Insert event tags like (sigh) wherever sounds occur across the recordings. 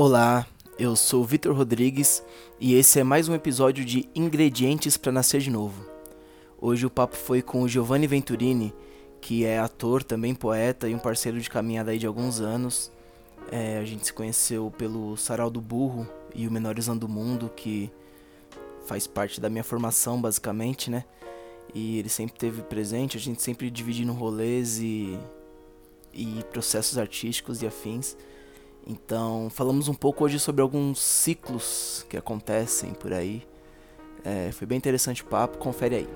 Olá, eu sou Vitor Rodrigues e esse é mais um episódio de Ingredientes para Nascer de Novo. Hoje o papo foi com o Giovanni Venturini, que é ator, também poeta e um parceiro de caminhada aí de alguns anos. É, a gente se conheceu pelo Sarau do Burro e o Menorizando do Mundo, que faz parte da minha formação basicamente, né? E ele sempre teve presente, a gente sempre dividindo rolês e, e processos artísticos e afins. Então, falamos um pouco hoje sobre alguns ciclos que acontecem por aí. É, foi bem interessante o papo, confere aí.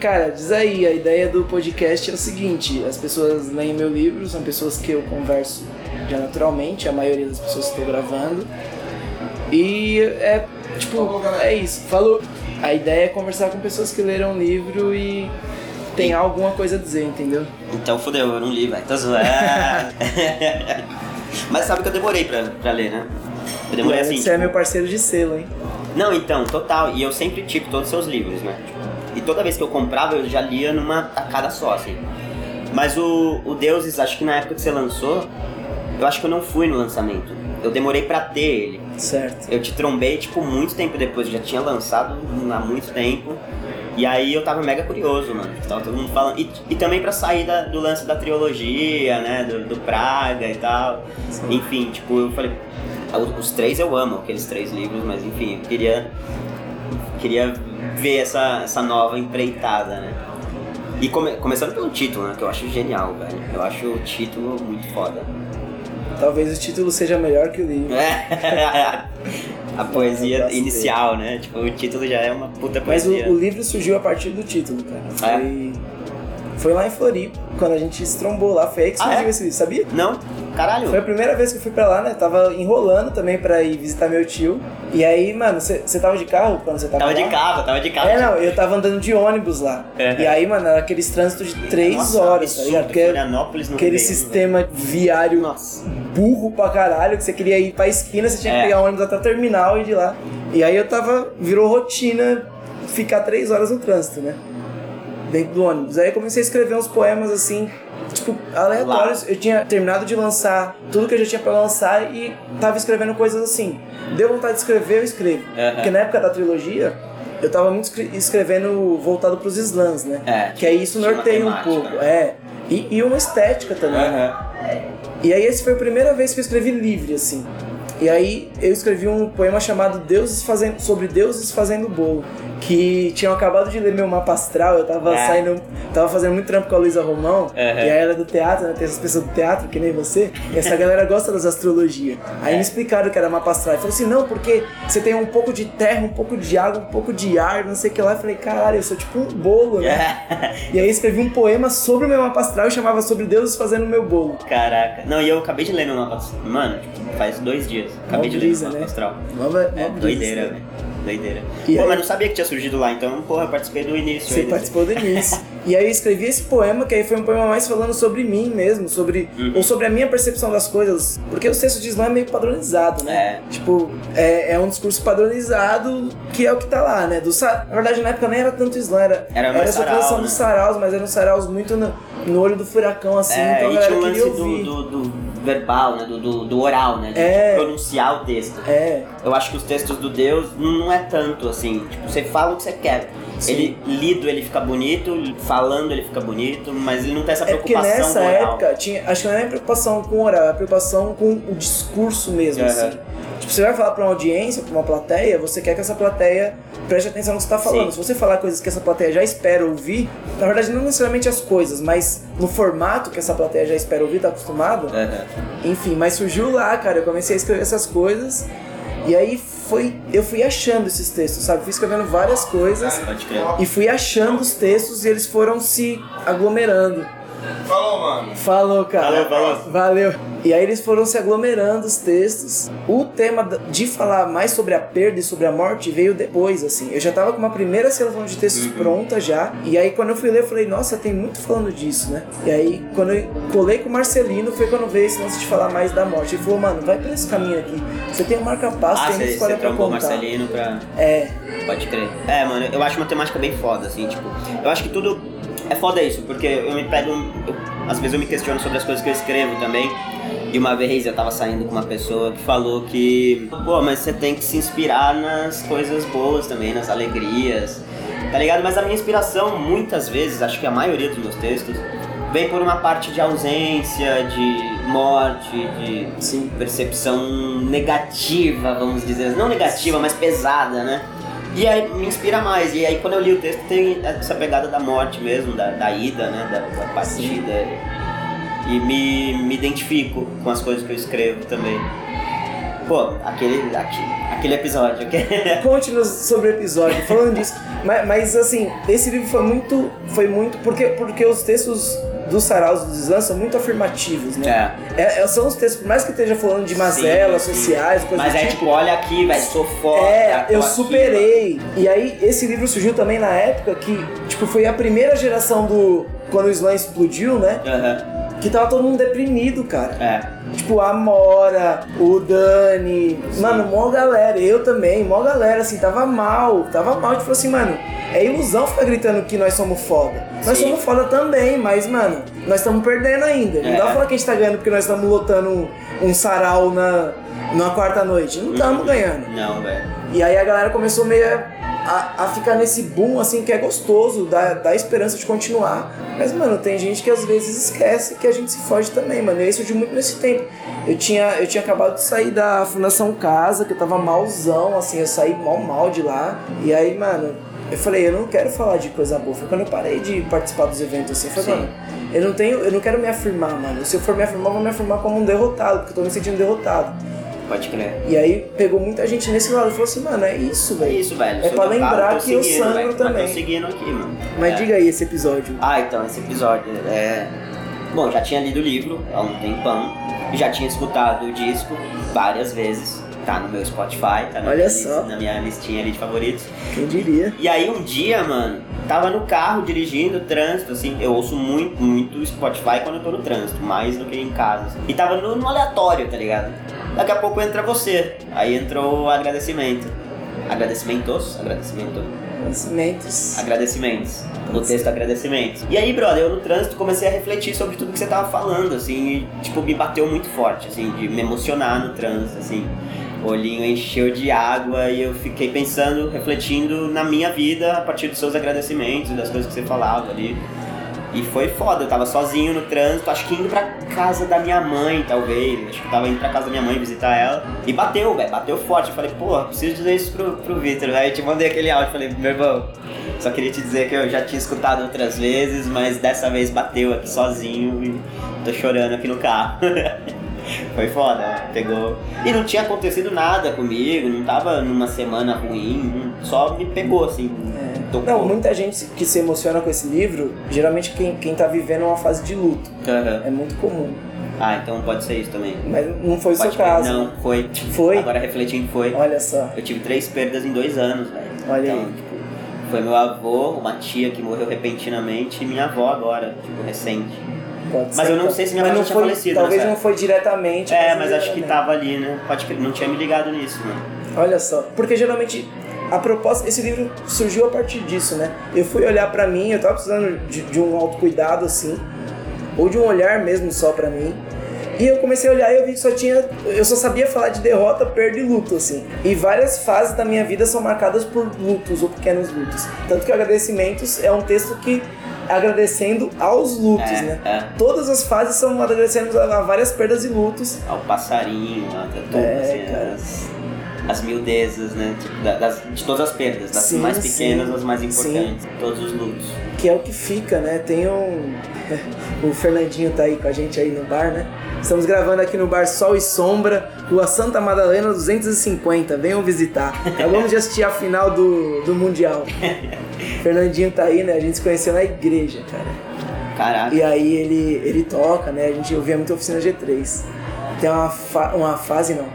Cara, diz aí, a ideia do podcast é o seguinte: as pessoas leem meu livro, são pessoas que eu converso já naturalmente, a maioria das pessoas que estou gravando. E é tipo, é isso. Falou. A ideia é conversar com pessoas que leram o livro e tem alguma coisa a dizer, entendeu? Então fodeu, eu não li, vai. Tô zoando. (laughs) Mas sabe que eu demorei pra, pra ler, né? Eu demorei assim. Você tipo... é meu parceiro de selo, hein? Não, então, total. E eu sempre tipo todos os seus livros, né? E toda vez que eu comprava, eu já lia numa tacada só, assim. Mas o, o Deuses, acho que na época que você lançou, eu acho que eu não fui no lançamento. Eu demorei pra ter ele. Certo. Eu te trombei, tipo, muito tempo depois. Eu já tinha lançado há muito tempo. E aí eu tava mega curioso, mano. Tava todo mundo falando. E, e também pra sair da, do lance da trilogia, né? Do, do Praga e tal. Sim. Enfim, tipo, eu falei. Os três eu amo, aqueles três livros, mas enfim, eu queria. Queria ver essa, essa nova empreitada, né? E come, começando pelo título, né? Que eu acho genial, velho. Eu acho o título muito foda. Talvez o título seja melhor que o livro. (laughs) É. a poesia inicial, né? Tipo, o título já é uma puta poesia. Mas o, o livro surgiu a partir do título, cara. É? Foi, lá em Floripa, quando a gente se trombou lá. Foi aí que surgiu Ah, é? esse livro, sabia? Não? Caralho. Foi a primeira vez que eu fui pra lá, né? Tava enrolando também pra ir visitar meu tio. E aí, mano, você tava de carro quando você tava Tava lá? de carro, tava de carro. É, não, eu tava andando de ônibus lá. É. E aí, mano, era aqueles trânsitos de três Nossa, horas, tá ligado? Porque Florianópolis não aquele veio, sistema viário Nossa. burro pra caralho, que você queria ir pra esquina, você tinha que É. pegar ônibus até o terminal e ir de lá. E aí eu tava, virou rotina ficar três horas no trânsito, né? Dentro do ônibus. Aí eu comecei a escrever uns poemas assim, tipo, aleatórios. Eu tinha terminado de lançar tudo que eu já tinha pra lançar e tava escrevendo coisas assim. Deu vontade de escrever, eu escrevo. Aham. Porque na época da trilogia, eu tava muito escre- escrevendo voltado pros slams, né? É, que aí isso norteia um pouco. né? É. E, e uma estética também. Aham. E aí essa foi a primeira vez que eu escrevi livre, assim. E aí eu escrevi um poema chamado Deuses fazendo, sobre deuses fazendo bolo. Que tinham acabado de ler meu mapa astral, eu tava É. saindo. Tava fazendo muito trampo com a Luísa Romão, e aí ela é do teatro, né? Tem essas pessoas do teatro, que nem você, e essa (laughs) galera gosta das astrologias. Aí me explicaram que era mapa astral. E falou assim, não, porque você tem um pouco de terra, um pouco de água, um pouco de ar, não sei o que lá. Eu falei, caralho, eu sou tipo um bolo, né? É. (laughs) E aí escrevi um poema sobre o meu mapa astral e chamava sobre deuses fazendo o meu bolo. Caraca. Não, e eu acabei de ler meu mapa astral. Mano, tipo, faz dois dias. Acabei Mó de ler né? astral. Nova, É, doideira, né? Doideira. E Pô, aí- mas não sabia que tinha surgido lá, então, porra, eu participei do início. Você aí, participou do início. e aí eu escrevi esse poema, que aí foi um poema mais falando sobre mim mesmo, sobre. Uhum. Ou sobre a minha percepção das coisas. Porque o texto de Islã é meio padronizado, né? É. Tipo, é, é um discurso padronizado que é o que tá lá, né? Do, na verdade, na época nem era tanto Islã, era, Era mais essa sarau, né? dos saraus, mas eram saraus muito no, no olho do furacão, assim. É, então e tinha o lance do, do, do verbal, né? Do, do, do oral, né? De, É. de pronunciar o texto. É, Eu acho que os textos do Deus não é tanto assim. Tipo, você fala o que você quer. Sim. Ele lido ele fica bonito, falando ele fica bonito, mas ele não tem essa É porque preocupação nessa com o oral. época, tinha, acho que não é preocupação com o oral, é preocupação com o discurso mesmo, Aham. assim. Tipo, você vai falar pra uma audiência, pra uma plateia, você quer que essa plateia preste atenção no que você tá falando. Sim. Se você falar coisas que essa plateia já espera ouvir, na verdade não necessariamente as coisas, mas no formato que essa plateia já espera ouvir, tá acostumado, Aham. enfim, mas surgiu lá, cara, eu comecei a escrever essas coisas e aí foi, eu fui achando esses textos, sabe? Fui escrevendo várias coisas crer. e fui achando os textos e eles foram se aglomerando. Falou, mano. Falou, cara. Valeu, falou. Valeu. E aí eles foram se aglomerando os textos. O tema de falar mais sobre a perda e sobre a morte veio depois, assim. Eu já tava com uma primeira seleção de textos Uhum. pronta já. E aí quando eu fui ler, eu falei, nossa, tem muito falando disso, né? E aí quando eu colei com o Marcelino, foi quando veio esse lance de falar mais da morte. Ele falou, mano, vai por esse caminho aqui. Você tem um marca-passo, Ah, tem muita você, história pra contar. Marcelino pra. É, Pode crer. É, mano, eu acho uma temática bem foda, assim, tipo. Eu acho que tudo. É foda isso, porque eu me pego. eu- às vezes eu me questiono sobre as coisas que eu escrevo também. E uma vez eu tava saindo com uma pessoa que falou que, pô, mas você tem que se inspirar nas coisas boas também, nas alegrias, tá ligado? Mas a minha inspiração, muitas vezes, acho que a maioria dos meus textos, vem por uma parte de ausência, de morte, de Sim. percepção negativa, vamos dizer, não negativa, mas pesada, né? E aí me inspira mais. E aí quando eu li o texto tem essa pegada da morte mesmo, da, da ida, né? Da, da partida. E me, me identifico com as coisas que eu escrevo também. Pô, aquele, aquele, aquele episódio. (laughs) Conte-nos sobre o episódio, falando disso. Mas, mas, assim, esse livro foi muito. Foi muito. Porque, porque os textos dos saraus do Deslan são muito afirmativos, né? É, é, são os textos, por mais que esteja falando de mazelas Sim, sim. sociais, coisas Mas é tipo. tipo, olha aqui, velho, sou foda. É, eu aqui, superei. E aí, esse livro surgiu também na época que, tipo, foi a primeira geração do. Quando o Slam explodiu, né? Aham. Que tava todo mundo deprimido, cara. É. Tipo, a Mora, o Dani, mano, mó galera, eu também, mó galera, assim, tava mal, tava mal, tipo assim, mano, é ilusão ficar gritando que nós somos foda. Nós Sim. somos foda também, mas, mano, nós estamos perdendo ainda. Não É. dá pra falar que a gente tá ganhando porque nós estamos lotando um, um sarau na, numa quarta noite. Não estamos ganhando. Não, velho. E aí a galera começou meio a, a ficar nesse boom, assim, que é gostoso, dá, dá esperança de continuar. Mas, mano, tem gente que às vezes esquece que a gente se foge também, mano. E isso surgiu muito nesse tempo. Eu tinha, eu tinha acabado de sair da Fundação Casa, que eu tava malzão, assim, eu saí mal mal de lá. E aí, mano, eu falei, eu não quero falar de coisa boa. Foi quando eu parei de participar dos eventos, assim, eu falei, Sim. mano, eu não tenho, eu não quero me afirmar, mano. Se eu for me afirmar, eu vou me afirmar como um derrotado, porque eu tô me sentindo derrotado. Pode crer. E aí pegou muita gente nesse lado e falou assim, mano, é isso, É velho. isso, velho. É pra lembrar que eu sangro. Mas também. Tô seguindo aqui, mano. Mas É. diga aí esse episódio. Ah, então, esse episódio é. Bom, já tinha lido o livro há um tempão, já tinha escutado o disco várias vezes. Tá no meu Spotify, tá na, Olha minha, só. na minha listinha ali de favoritos. Quem diria? E aí um dia, mano, tava no carro dirigindo, trânsito, assim, eu ouço muito, muito Spotify quando eu tô no trânsito, mais do que em casa. assim. E tava no, no aleatório, tá ligado? Daqui a pouco entra você. Aí entrou o agradecimento. Agradecimentos? Agradecimento. Conhecimentos. Agradecimentos. No texto agradecimentos. E aí, brother, eu no trânsito comecei a refletir sobre tudo que você tava falando, assim, e, tipo, me bateu muito forte, assim, de me emocionar no trânsito, assim. O olhinho encheu de água e eu fiquei pensando, refletindo na minha vida a partir dos seus agradecimentos, das coisas que você falava ali. E foi foda, eu tava sozinho no trânsito, acho que indo pra casa da minha mãe, talvez. Acho que eu tava indo pra casa da minha mãe visitar ela. E bateu, velho, bateu forte. Eu falei, porra, preciso dizer isso pro, pro Vitor. Aí eu te mandei aquele áudio, falei, meu irmão, só queria te dizer que eu já tinha escutado outras vezes, mas dessa vez bateu aqui sozinho e tô chorando aqui no carro. (laughs) Foi foda, pegou. E não tinha acontecido nada comigo, não tava numa semana ruim, só me pegou assim. Tocou. Não, muita gente que se emociona com esse livro, geralmente quem, quem tá vivendo uma fase de luto. Aham. É muito comum. Ah, então pode ser isso também. Mas não foi o seu caso. Não, foi. Foi? Agora refletindo, foi. Olha só. Eu tive três perdas em dois anos, velho. Olha então, aí. tipo, foi meu avô, uma tia que morreu repentinamente e minha avó agora, tipo, recente. Pode Mas eu não então. sei se minha mãe não tinha foi, falecido Talvez nessa não foi diretamente. É, mas acho que indiretamente. tava ali, né? Pode crer, não tinha me ligado nisso, mano. Olha só, porque geralmente a proposta, esse livro surgiu a partir disso, né? Eu fui olhar pra mim, eu tava precisando de, de um autocuidado assim, ou de um olhar mesmo só pra mim. E eu comecei a olhar e eu vi que só tinha. Eu só sabia falar de derrota, perda e luto, assim. E várias fases da minha vida são marcadas por lutos ou pequenos lutos. Tanto que Agradecimentos é um texto que. agradecendo aos lutos, É, né? é. Todas as fases são agradecendo a várias perdas e lutos. Ao passarinho, tá tudo, É, assim. As, as miudezas, né? Da- das, de todas as perdas, das Sim, mais sim. pequenas às mais Sim. importantes. Todos os lutos. que é o que fica, né? Tem um. (laughs) O Fernandinho tá aí com a gente aí no bar, né? Estamos gravando aqui no bar Sol e Sombra, Rua Santa Madalena 250. Venham visitar. Acabamos de assistir a final do, do Mundial. (laughs) Fernandinho tá aí, né? A gente se conheceu na igreja, cara. Caraca. E aí ele, ele toca, né? A gente ouvia muito a Oficina G3. Tem uma, fa uma fase, não,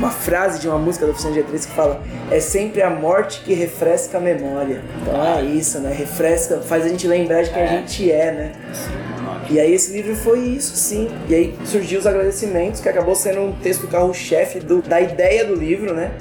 uma frase de uma música da Oficina G3 que fala é sempre a morte que refresca a memória. Então é isso, né? Refresca, faz a gente lembrar de quem a É. gente é, né? E aí esse livro foi isso, sim. E aí surgiu os agradecimentos, que acabou sendo um texto carro-chefe da ideia do livro, né?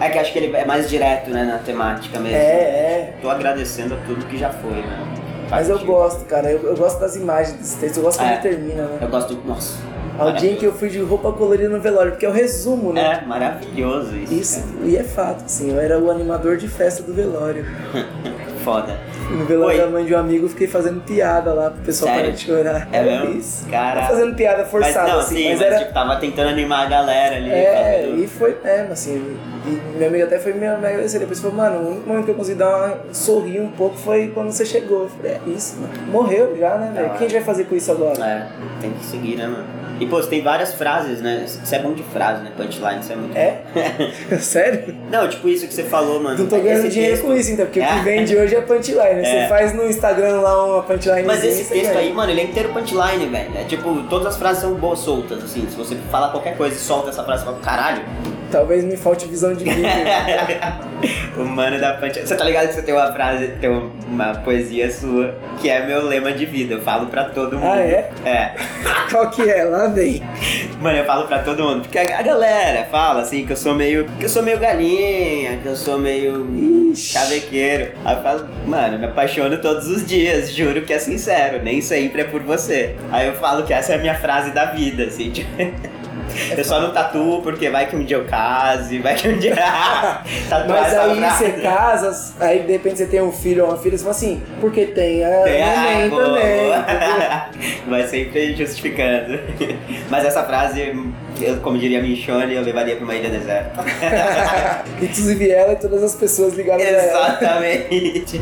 É que acho que ele é mais direto, né, na temática mesmo. É, é. Tô agradecendo a tudo que já foi, né? Mas eu gosto, cara. Eu, eu gosto das imagens desse texto. Eu gosto como É. ele termina, né? Eu gosto do. Nossa. Ao dia em que eu fui de roupa colorida no velório, porque é o resumo, né? É, maravilhoso isso. Isso, e é fato, assim, eu era o animador de festa do velório. cara. (laughs) Foda. No velório Oi. da mãe de um amigo, eu fiquei fazendo piada lá pro pessoal Sério? parar de chorar. É mesmo? (laughs) Isso. Caraca. Não fazendo piada forçada, mas, não, assim, sim, mas mas, era. tipo, tava tentando animar a galera ali. É, e foi mesmo, assim. E meu amigo até foi me agradecer. Depois falou, mano, o único momento que eu consegui dar uma sorrir um pouco foi quando você chegou. Eu falei, é isso, mano. Morreu já, né, velho? Ah, Quem a gente vai fazer com isso agora? É, tem que seguir, né, mano? E, pô, você tem várias frases, né? Você é bom de frase, né? Punchline, isso é muito É? (laughs) Sério? Não, tipo isso que você falou, mano. Não tô ganhando dinheiro texto- com isso, então, porque o É. que (laughs) vende hoje é punchline. né? Você É. faz no Instagram lá uma punchline. Mas esse texto aí, mano, ele é inteiro punchline, velho. É tipo, todas as frases são boas soltas, assim. Se você falar qualquer coisa e solta essa frase, você fala, caralho. Talvez me falte visão de vídeo. (laughs) o mano da punchline. Você tá ligado que você tem uma frase, tem uma poesia sua, que é meu lema de vida. Eu falo pra todo mundo. Ah, é? É. (laughs) Qual que é? Lá vem. Mano, eu falo pra todo mundo, porque a, galera fala assim que eu sou meio. que eu sou meio galinha, que eu sou meio Ixi. chavequeiro. Aí eu falo, mano, me apaixono todos os dias, juro que é sincero, nem sempre é por você. Aí eu falo que essa é a minha frase da vida, assim, (laughs) tipo. (laughs) Eu só não tatuo porque vai que um dia eu case, vai que um dia. (laughs) Tatuar Mas aí frase. você casa, aí de repente você tem um filho ou uma filha, você fala assim, porque tem a Tem a boa. também. (laughs) Vai sempre justificando. Mas essa frase, eu, como diria Michone, eu levaria pra uma ilha deserta. Inclusive ela e todas as pessoas ligadas a ela. Exatamente.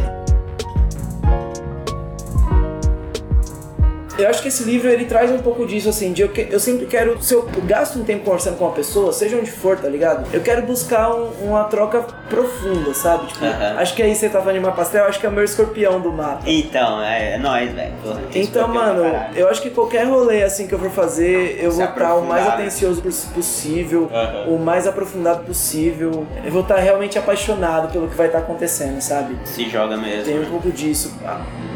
Eu acho que esse livro ele traz um pouco disso, assim, de eu, que- eu sempre quero, se eu gasto um tempo conversando com uma pessoa, seja onde for, tá ligado? Eu quero buscar um- uma troca profunda, sabe? Tipo, Aham. acho que aí você tá falando de uma pastel, acho que é o meu escorpião do mapa. Então, é, é nóis, velho. Então, mano, eu acho que qualquer rolê assim que eu for fazer, eu Se vou estar o mais né? atencioso poss- possível, Aham. o mais aprofundado possível. Eu vou estar realmente apaixonado pelo que vai estar acontecendo, sabe? Se joga mesmo. Tem um pouco disso.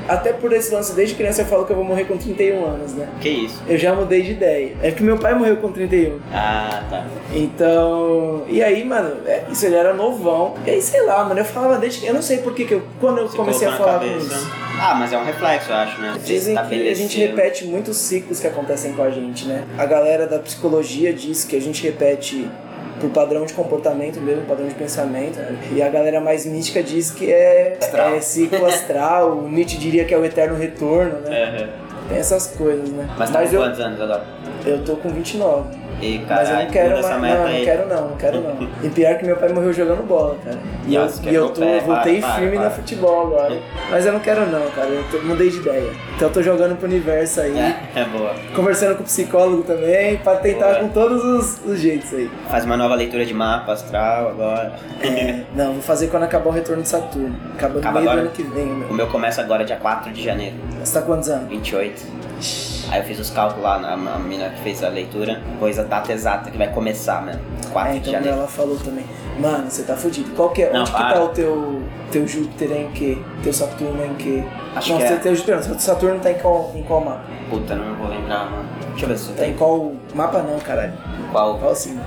Até por esse lance, desde criança eu falo que eu vou morrer com 31 anos, né? Que isso? Eu já mudei de ideia. É que meu pai morreu com 31. Ah, tá. Então. E aí, mano, é isso, ele era novão. E aí, sei lá, mano, eu falava desde que. Eu não sei por que eu. Quando eu comecei a falar com isso. Ah, mas é um reflexo, eu acho, né? Dizem que a gente repete muitos ciclos que acontecem com a gente, né? A galera da psicologia diz que a gente repete por padrão de comportamento mesmo, padrão de pensamento. E a galera mais mística diz que é, Astral. é ciclo astral. o Nietzsche diria que é o eterno retorno, né? Aham. Tem essas coisas, né? Mas tá com eu, quantos anos agora? eu tô com 29. Mas eu não quero mais. Não, aí. não quero não, não quero não. E pior que meu pai morreu jogando bola, cara. E eu, e eu tô, pé, voltei para, para, firme para. no futebol agora. Mas eu não quero não, cara. Eu tô- mudei de ideia. Então eu tô jogando pro universo aí. É, é boa. Conversando com o psicólogo também, pra tentar Boa. com todos os, os jeitos aí. Faz uma nova leitura de mapa astral agora. É, não, vou fazer quando acabar o retorno de Saturno. Acaba no Acaba meio agora? do ano que vem, O meu. meu começa agora dia 4 de janeiro, Você tá quantos anos? 28. Aí eu fiz os cálculos lá, na a menina que fez a leitura, pôs a data exata que vai começar mesmo. 4 É, de então janeiro. ela falou também. Mano, você tá fudido. Qual que é? Não, onde que para. tá o teu, teu Júpiter é em quê? Teu Saturno é em quê? Acho não, que é. teu Júpiter não. Saturno tá em qual, em qual mapa? Puta, não vou lembrar, mano. Deixa eu ver se eu Tá em tenho. qual mapa não, caralho. Qual? Qual sim?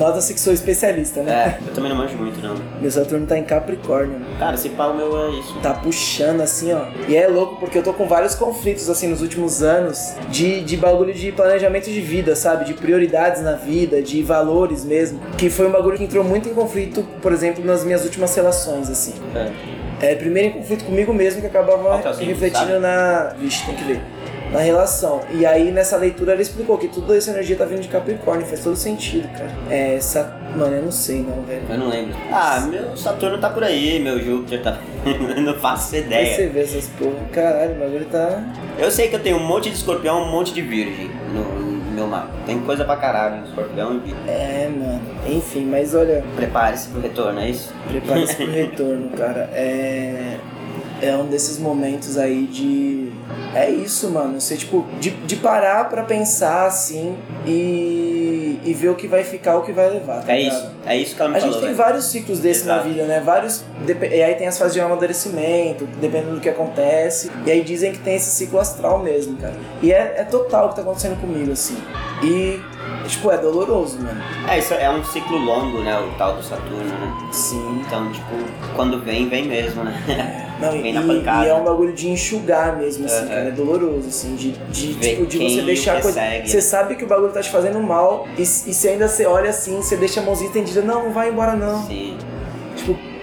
Nota-se que sou especialista, né? É, eu também não manjo muito, não. Meu Saturno tá em Capricórnio. Cara, esse pau meu é isso. Tá puxando assim, ó. E é louco porque eu tô com vários conflitos, assim, nos últimos anos de, de bagulho de planejamento de vida, sabe? De prioridades na vida, de valores mesmo. Que foi um bagulho que entrou muito em conflito, por exemplo, nas minhas últimas relações, assim. É. É, primeiro em conflito comigo mesmo, que acabava o signo, refletindo na. Vixe, tem que ver. Na relação. E aí nessa leitura ela explicou que toda essa energia tá vindo de Capricórnio, faz todo sentido, cara. É, essa. Mano, eu não sei não, velho. Eu não lembro. Ah, meu Saturno tá por aí, meu Júpiter tá. (laughs) Eu não faço Aí ideia. você vê essas porra. Caralho, o bagulho tá. Eu sei que eu tenho um monte de escorpião, um monte de virgem no, no meu mapa. Tem coisa pra caralho, escorpião e virgem. É, mano. Enfim, mas olha, Prepare-se pro retorno, é isso? prepare-se pro (laughs) retorno, cara. É. É um desses momentos aí de. É isso, mano. Você, tipo, de, de parar pra pensar assim e, e ver o que vai ficar, o que vai levar. tá É ligado? isso, é isso que ela me A falou. gente tem velho. vários ciclos desses na Exato. vida, né? Vários. E aí tem as fases de amadurecimento, dependendo do que acontece. E aí dizem que tem esse ciclo astral mesmo, cara. E é, é total o que tá acontecendo comigo, assim. E, tipo, é doloroso, mano. É, isso é um ciclo longo, né? O tal do Saturno, né? Sim. Então, tipo, quando vem, vem mesmo, né? Não, e, vem na pancada. e é um bagulho de enxugar mesmo, assim, Aham. cara. É doloroso, assim, de, de, Ver tipo, de você deixar a coisa. Você sabe que o bagulho tá te fazendo mal, e, e se ainda você olha assim, você deixa a mãozinha estendida, não, não vai embora não. Sim.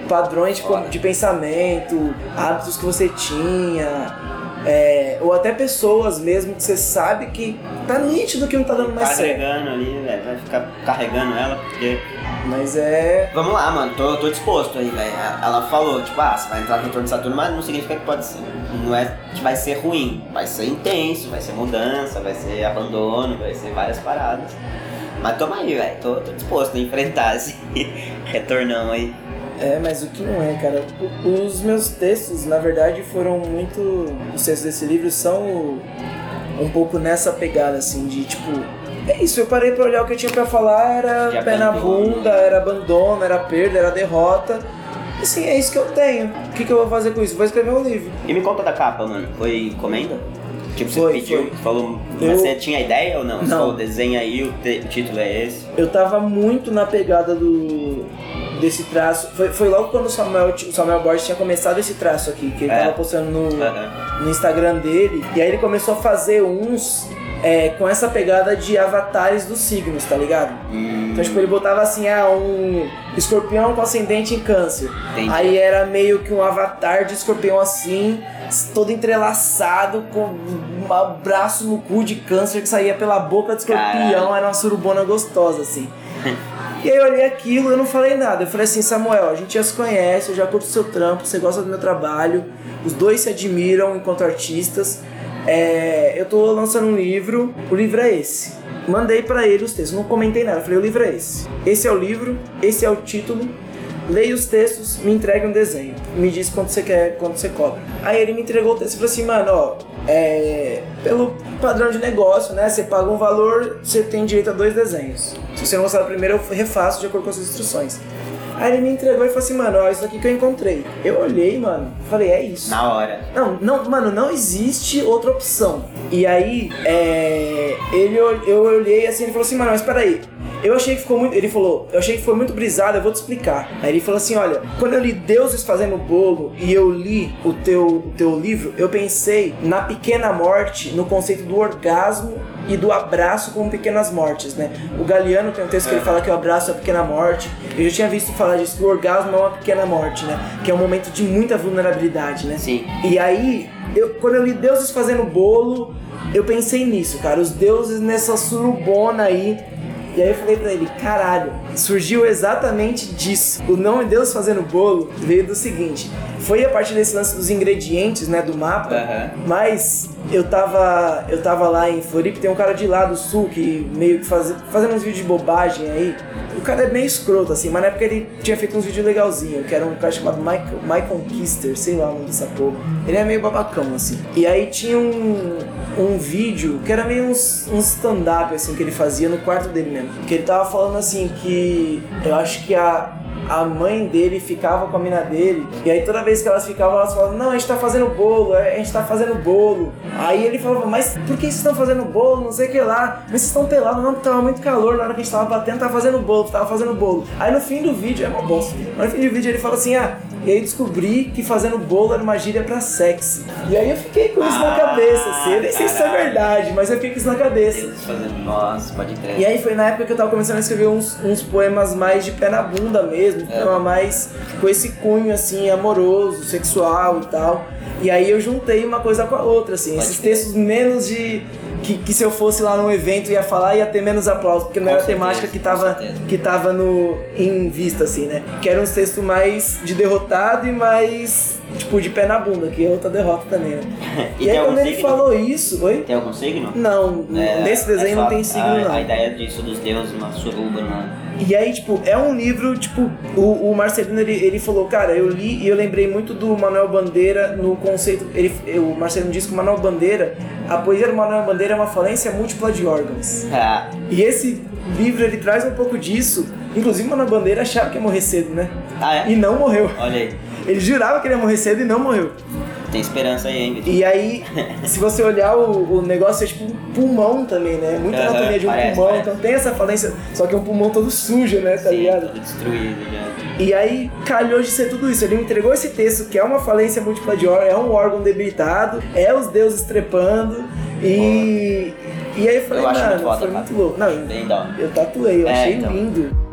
Padrões tipo, de pensamento, hábitos que você tinha. é, ou até pessoas mesmo que você sabe que tá nítido que não tá dando mais Tá certo. agregando ali, velho. Vai ficar carregando ela, porque. Mas é. Vamos lá, mano, tô, tô disposto aí, velho. Ela falou, tipo, ah, você vai entrar no retorno de Saturno, mas não significa que pode ser. Não é que vai ser ruim. Vai ser intenso, vai ser mudança, vai ser abandono, vai ser várias paradas. Mas toma aí, velho. Tô, tô disposto a enfrentar esse (laughs) retornão aí. É, mas o que não é, cara? Os meus textos, na verdade, foram muito. Os textos desse livro são um pouco nessa pegada, assim, de tipo. É isso, eu parei pra olhar o que eu tinha pra falar, era De pé na bunda, era abandono, era perda, era derrota. E assim, é isso que eu tenho. O que, que eu vou fazer com isso? Vou escrever um livro. E me conta da capa, mano. Foi encomenda? Tipo, você Foi, pediu, foi. falou. Eu- Você tinha ideia ou não? Você Não. falou, desenha aí, o, te- o título é esse. Eu tava muito na pegada do desse traço. Foi, foi logo quando o Samuel, o Samuel Borges tinha começado esse traço aqui, que ele É. tava postando no, Aham. no Instagram dele. E aí ele começou a fazer uns é, com essa pegada de avatares dos signos, tá ligado? Hum, Então, tipo, ele botava assim, ah, um escorpião com ascendente em câncer. Entendi. Aí era meio que um avatar de escorpião assim, todo entrelaçado, com um abraço no cu de câncer que saía pela boca do escorpião, Caralho. era uma surubona gostosa, assim. (laughs) E aí eu olhei aquilo, eu não falei nada. Eu falei assim, Samuel, a gente já se conhece, eu já curto seu trampo, você gosta do meu trabalho, os dois se admiram enquanto artistas. É, eu tô lançando um livro, o livro é esse. Mandei pra ele os textos, não comentei nada, falei, o livro é esse. Esse é o livro, esse é o título. Leia os textos, me entregue um desenho. Me diz quanto você quer, quanto você cobra. Aí ele me entregou o texto e falou assim, mano, ó, é, pelo padrão de negócio, né? Você paga um valor, você tem direito a dois desenhos. Se você não gostar do primeiro, eu refaço de acordo com as suas instruções. Aí ele me entregou e falou assim, mano, ó, isso aqui que eu encontrei. Eu olhei, mano, falei, é isso. Na hora. Não, não, mano, não existe outra opção. E aí, é, ele, eu olhei assim, ele falou assim, mano, mas peraí. Eu achei que ficou muito. Ele falou, eu achei que foi muito brisado, eu vou te explicar. Aí ele falou assim: olha, quando eu li Deuses Fazendo Bolo e eu li o teu, o teu livro, eu pensei na pequena morte, no conceito do orgasmo e do abraço com pequenas mortes, né? O Galeano tem um texto que ele fala que o abraço é a pequena morte. Eu já tinha visto falar disso, que o orgasmo é uma pequena morte, né? Que é um momento de muita vulnerabilidade, né? Sim. E aí, eu, quando eu li Deuses Fazendo Bolo, eu pensei nisso, cara. Os deuses nessa surubona aí. E aí eu falei pra ele, caralho, surgiu exatamente disso. O nome Deus Fazendo Bolo veio do seguinte. Foi a partir desse lance dos ingredientes, né, do mapa. Aham. Mas eu tava, eu tava lá em Floripa, tem um cara de lá do sul que meio que faz, fazendo uns vídeos de bobagem aí. O cara é meio escroto, assim, mas na época ele tinha feito uns vídeos legalzinhos, que era um cara chamado Michael, Michael Kister, sei lá o nome dessa porra. Ele é meio babacão, assim. E aí tinha um, um vídeo que era meio uns, um stand-up, assim, que ele fazia no quarto dele mesmo. Que ele tava falando assim que eu acho que a, a mãe dele ficava com a mina dele. E aí toda vez que elas ficavam, elas falavam, não, a gente tá fazendo bolo, a gente tá fazendo bolo. Aí ele falava, mas por que vocês estão fazendo bolo? Não sei o que lá. Mas vocês estão pelados, não, tava muito calor na hora que a gente tava batendo, tava fazendo bolo, tava fazendo bolo. Aí no fim do vídeo, é uma bosta. No fim do vídeo ele fala assim, ah, e aí descobri que fazendo bolo era uma gíria pra sexy. E aí eu fiquei com isso na Ah, cabeça, assim. Eu nem sei se isso é verdade, mas eu fiquei com isso na cabeça. Fazendo. Nossa, pode crer. E aí foi na época que eu tava começando a escrever uns, uns poemas mais de pé na bunda mesmo, É. poema mais com esse cunho assim, amoroso, sexual e tal. E aí eu juntei uma coisa com a outra, assim, Pode esses textos menos de. Que, que se eu fosse lá num evento ia falar ia ter menos aplauso, porque não Com era a temática que tava, que tava no, em vista, assim, né? Que eram uns textos mais de derrotado e mais, tipo, de pé na bunda, que é outra derrota também, né? (laughs) E E, aí quando ele signo? falou isso, oi? Tem algum signo? Não, É, nesse desenho é não tem signo, a, não. A ideia disso dos deuses, uma suruba, né? E aí, tipo, é um livro, tipo, o, o Marcelino, ele, ele falou, cara, eu li e eu lembrei muito do Manuel Bandeira no conceito, ele, o Marcelino disse que o Manuel Bandeira, a poesia do Manuel Bandeira é uma falência múltipla de órgãos. Ah, E esse livro, ele traz um pouco disso, inclusive o Manuel Bandeira achava que ia morrer cedo, né? ah, é? E não morreu. Olha aí. Ele jurava que ele ia morrer cedo e não morreu. Tem esperança aí, hein? E aí, (laughs) se você olhar o, o negócio, é tipo um pulmão também, né? Muita Aham, anatomia de um parece, pulmão, parece. então tem essa falência, só que é um pulmão todo sujo, né? Tá Sim, ligado? todo destruído já. E aí calhou de ser tudo isso. Ele me entregou esse texto que é uma falência múltipla de órgão, é um órgão debilitado, é os deuses trepando. E. E aí eu falei, Eu mano, muito foda, foi muito louco. Não, hora. eu tatuei, eu É, achei então. lindo.